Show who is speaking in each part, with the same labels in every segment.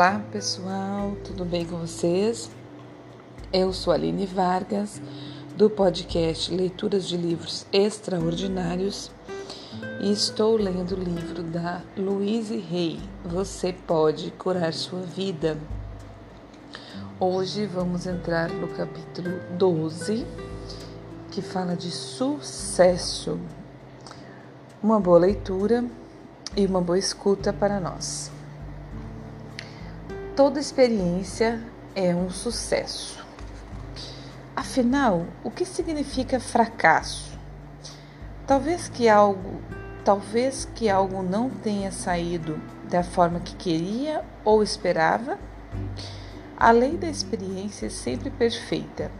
Speaker 1: Olá pessoal, tudo bem com vocês? Eu sou Aline Vargas, do podcast Leituras de Livros Extraordinários e estou lendo o livro da Louise Hay, Você Pode Curar Sua Vida. Hoje vamos entrar no capítulo 12, que fala de sucesso. Uma boa leitura e uma boa escuta para nós. Toda experiência é um sucesso. Afinal, o que significa fracasso? Talvez que algo, talvez que algo não tenha saído da forma que queria ou esperava. A lei da experiência é sempre perfeita.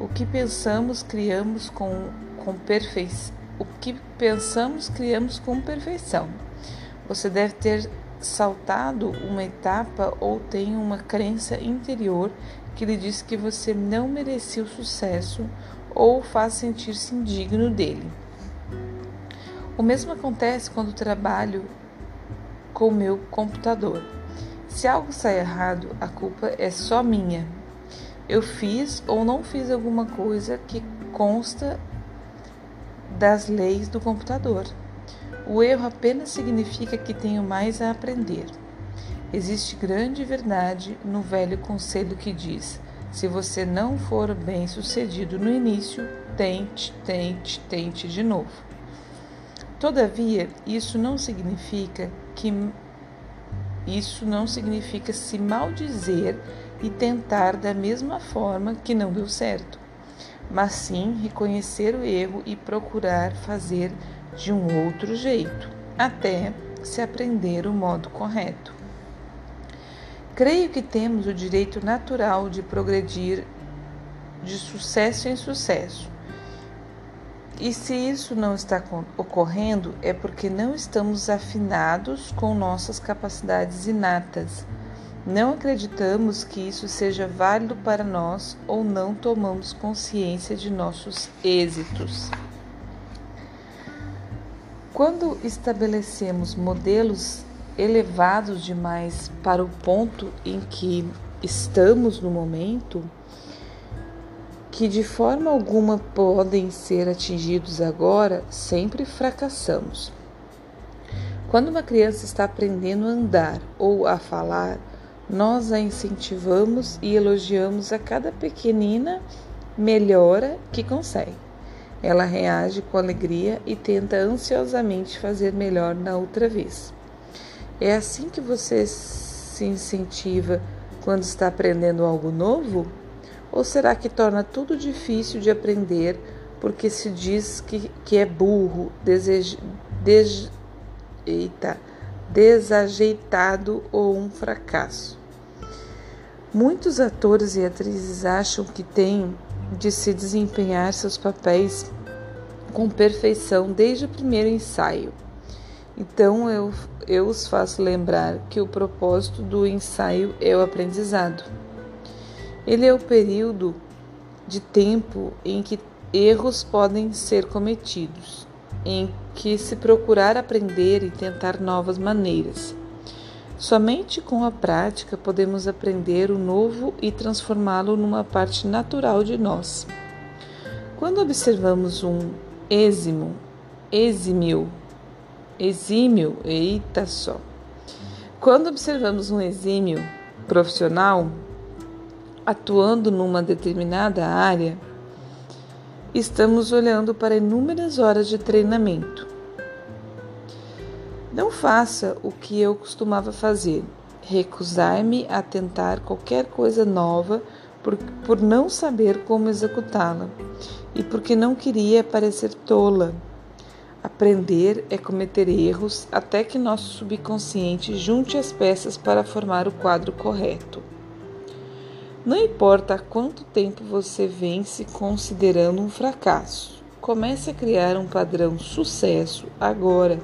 Speaker 1: O que pensamos, criamos com, com perfeição. O que pensamos, criamos com perfeição. Você deve ter saltado uma etapa ou tem uma crença interior que lhe diz que você não merecia o sucesso ou faz sentir-se indigno dele. O mesmo acontece quando trabalho com o meu computador. Se algo sai errado, a culpa é só minha. Eu fiz ou não fiz alguma coisa que consta das leis do computador. O erro apenas significa que tenho mais a aprender. Existe grande verdade no velho conselho que diz: se você não for bem sucedido no início, tente, tente, tente de novo. Todavia, isso não significa que isso não significa se maldizer e tentar da mesma forma que não deu certo, mas sim reconhecer o erro e procurar fazer de um outro jeito, até se aprender o modo correto. Creio que temos o direito natural de progredir de sucesso em sucesso. E se isso não está ocorrendo, é porque não estamos afinados com nossas capacidades inatas. Não acreditamos que isso seja válido para nós ou não tomamos consciência de nossos êxitos. Quando estabelecemos modelos elevados demais para o ponto em que estamos no momento, que de forma alguma podem ser atingidos agora, sempre fracassamos. Quando uma criança está aprendendo a andar ou a falar, nós a incentivamos e elogiamos a cada pequenina melhora que consegue. Ela reage com alegria e tenta ansiosamente fazer melhor na outra vez. É assim que você se incentiva quando está aprendendo algo novo? Ou será que torna tudo difícil de aprender porque se diz que, que é burro, deseja, des, eita, desajeitado ou um fracasso? Muitos atores e atrizes acham que têm de se desempenhar seus papéis com perfeição desde o primeiro ensaio. Então eu, eu os faço lembrar que o propósito do ensaio é o aprendizado. Ele é o período de tempo em que erros podem ser cometidos, em que se procurar aprender e tentar novas maneiras. Somente com a prática podemos aprender o novo e transformá-lo numa parte natural de nós. Quando observamos um êximo, exímio, exímio, eita só. Quando observamos um exímio profissional atuando numa determinada área, estamos olhando para inúmeras horas de treinamento não faça o que eu costumava fazer, recusar-me a tentar qualquer coisa nova por, por não saber como executá-la e porque não queria parecer tola. Aprender é cometer erros até que nosso subconsciente junte as peças para formar o quadro correto. Não importa quanto tempo você vem se considerando um fracasso, comece a criar um padrão sucesso agora.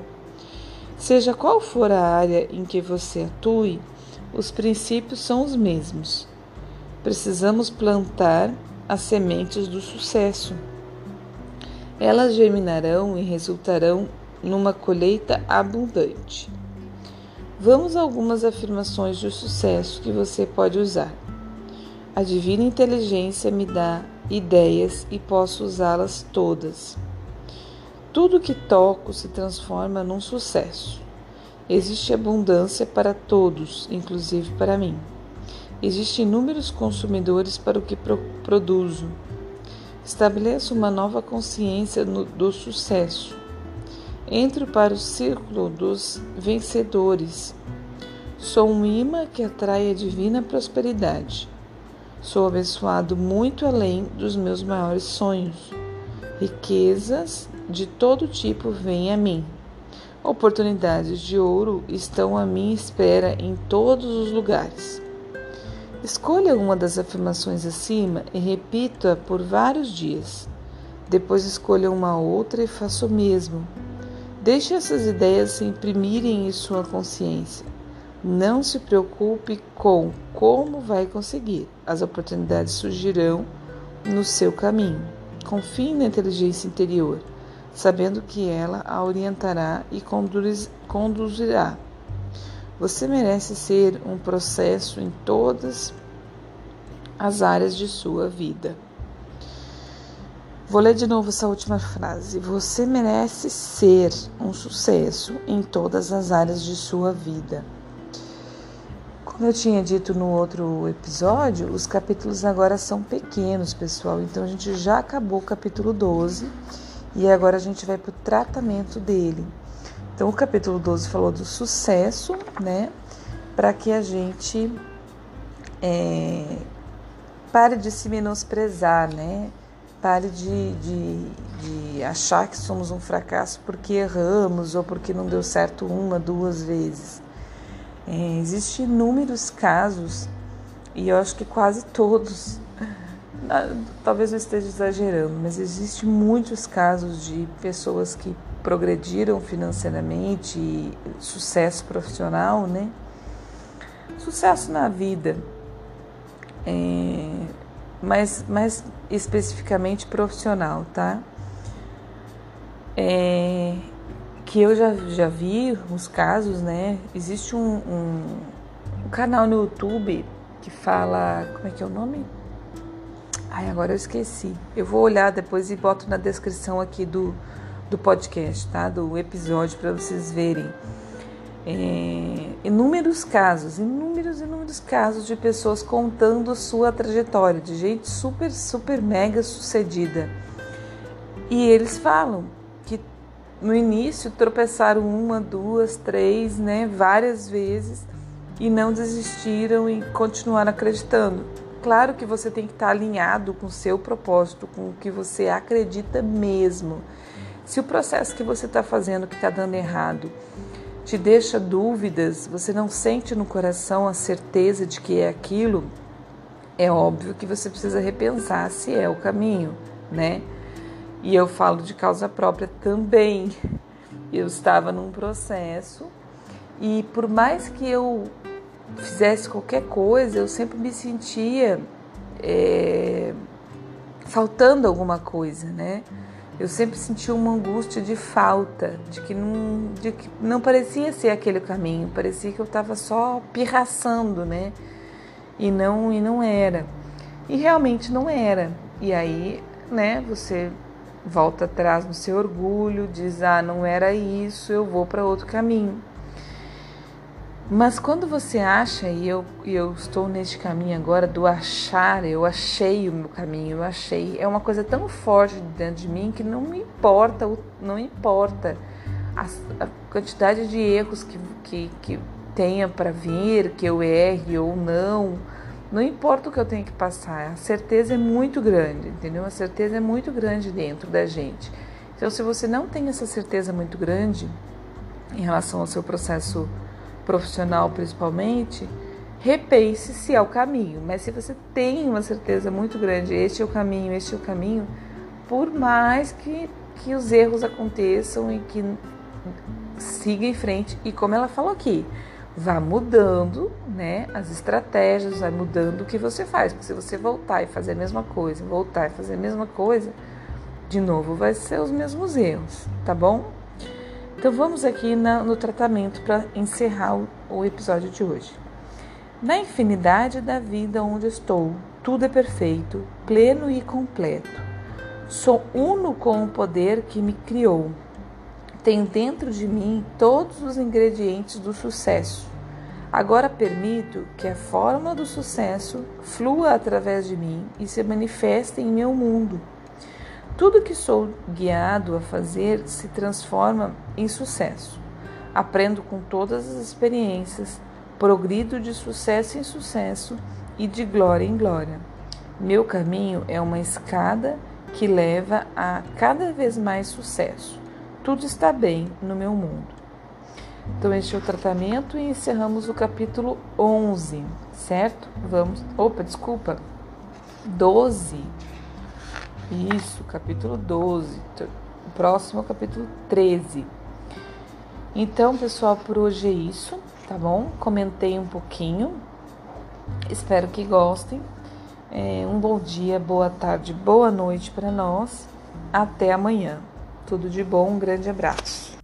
Speaker 1: Seja qual for a área em que você atue, os princípios são os mesmos. Precisamos plantar as sementes do sucesso. Elas germinarão e resultarão numa colheita abundante. Vamos a algumas afirmações de sucesso que você pode usar. A divina inteligência me dá ideias e posso usá-las todas. Tudo que toco se transforma num sucesso. Existe abundância para todos, inclusive para mim. Existem inúmeros consumidores para o que pro produzo. Estabeleço uma nova consciência no, do sucesso. Entro para o círculo dos vencedores. Sou um imã que atrai a divina prosperidade. Sou abençoado muito além dos meus maiores sonhos. Riquezas de todo tipo vêm a mim. Oportunidades de ouro estão à minha espera em todos os lugares. Escolha uma das afirmações acima e repita por vários dias. Depois escolha uma outra e faça o mesmo. Deixe essas ideias se imprimirem em sua consciência. Não se preocupe com como vai conseguir. As oportunidades surgirão no seu caminho. Confie na inteligência interior, sabendo que ela a orientará e conduzirá. Você merece ser um processo em todas as áreas de sua vida. Vou ler de novo essa última frase. Você merece ser um sucesso em todas as áreas de sua vida. Como eu tinha dito no outro episódio, os capítulos agora são pequenos, pessoal. Então a gente já acabou o capítulo 12 e agora a gente vai para o tratamento dele. Então o capítulo 12 falou do sucesso, né? Para que a gente é, pare de se menosprezar, né? Pare de, de, de achar que somos um fracasso porque erramos ou porque não deu certo uma, duas vezes. É, Existem inúmeros casos, e eu acho que quase todos, talvez eu esteja exagerando, mas existem muitos casos de pessoas que progrediram financeiramente, sucesso profissional, né? Sucesso na vida. É, mas mais especificamente profissional, tá? É, que eu já, já vi uns casos, né? Existe um, um, um, canal no YouTube que fala. Como é que é o nome? Ai, agora eu esqueci. Eu vou olhar depois e boto na descrição aqui do, do podcast, tá? Do episódio para vocês verem é, inúmeros casos, inúmeros, inúmeros casos de pessoas contando sua trajetória, de gente super, super mega sucedida. E eles falam que no início tropeçaram uma, duas, três, né, várias vezes e não desistiram e continuaram acreditando. Claro que você tem que estar alinhado com o seu propósito, com o que você acredita mesmo. Se o processo que você está fazendo que está dando errado te deixa dúvidas, você não sente no coração a certeza de que é aquilo, é óbvio que você precisa repensar se é o caminho, né? E eu falo de causa própria também. Eu estava num processo e por mais que eu fizesse qualquer coisa, eu sempre me sentia é, faltando alguma coisa, né? eu sempre senti uma angústia de falta, de que não, de que não parecia ser aquele caminho, parecia que eu estava só pirraçando, né? E não, e não era. E realmente não era. E aí, né, você volta atrás no seu orgulho, diz: ah, não era isso, eu vou para outro caminho. Mas quando você acha, e eu, eu estou neste caminho agora do achar, eu achei o meu caminho, eu achei, é uma coisa tão forte dentro de mim que não me importa, não importa a, a quantidade de erros que, que, que tenha para vir, que eu erre ou não, não importa o que eu tenho que passar, a certeza é muito grande, entendeu? A certeza é muito grande dentro da gente. Então, se você não tem essa certeza muito grande em relação ao seu processo profissional principalmente, repense se é o caminho. Mas se você tem uma certeza muito grande, este é o caminho, este é o caminho, por mais que, que os erros aconteçam e que siga em frente. E como ela falou aqui, vá mudando né, as estratégias, vai mudando o que você faz. Porque se você voltar e fazer a mesma coisa, voltar e fazer a mesma coisa, de novo vai ser os mesmos erros, tá bom? Então vamos aqui na, no tratamento para encerrar o, o episódio de hoje. Na infinidade da vida onde estou, tudo é perfeito, pleno e completo. Sou uno com o poder que me criou. Tenho dentro de mim todos os ingredientes do sucesso. Agora permito que a fórmula do sucesso flua através de mim e se manifeste em meu mundo. Tudo que sou guiado a fazer se transforma em sucesso. Aprendo com todas as experiências, progrido de sucesso em sucesso e de glória em glória. Meu caminho é uma escada que leva a cada vez mais sucesso. Tudo está bem no meu mundo. Então, este é o tratamento e encerramos o capítulo 11, certo? Vamos. Opa, desculpa. 12. Isso, capítulo 12. O próximo é o capítulo 13. Então, pessoal, por hoje é isso, tá bom? Comentei um pouquinho. Espero que gostem. É, um bom dia, boa tarde, boa noite para nós. Até amanhã. Tudo de bom, um grande abraço.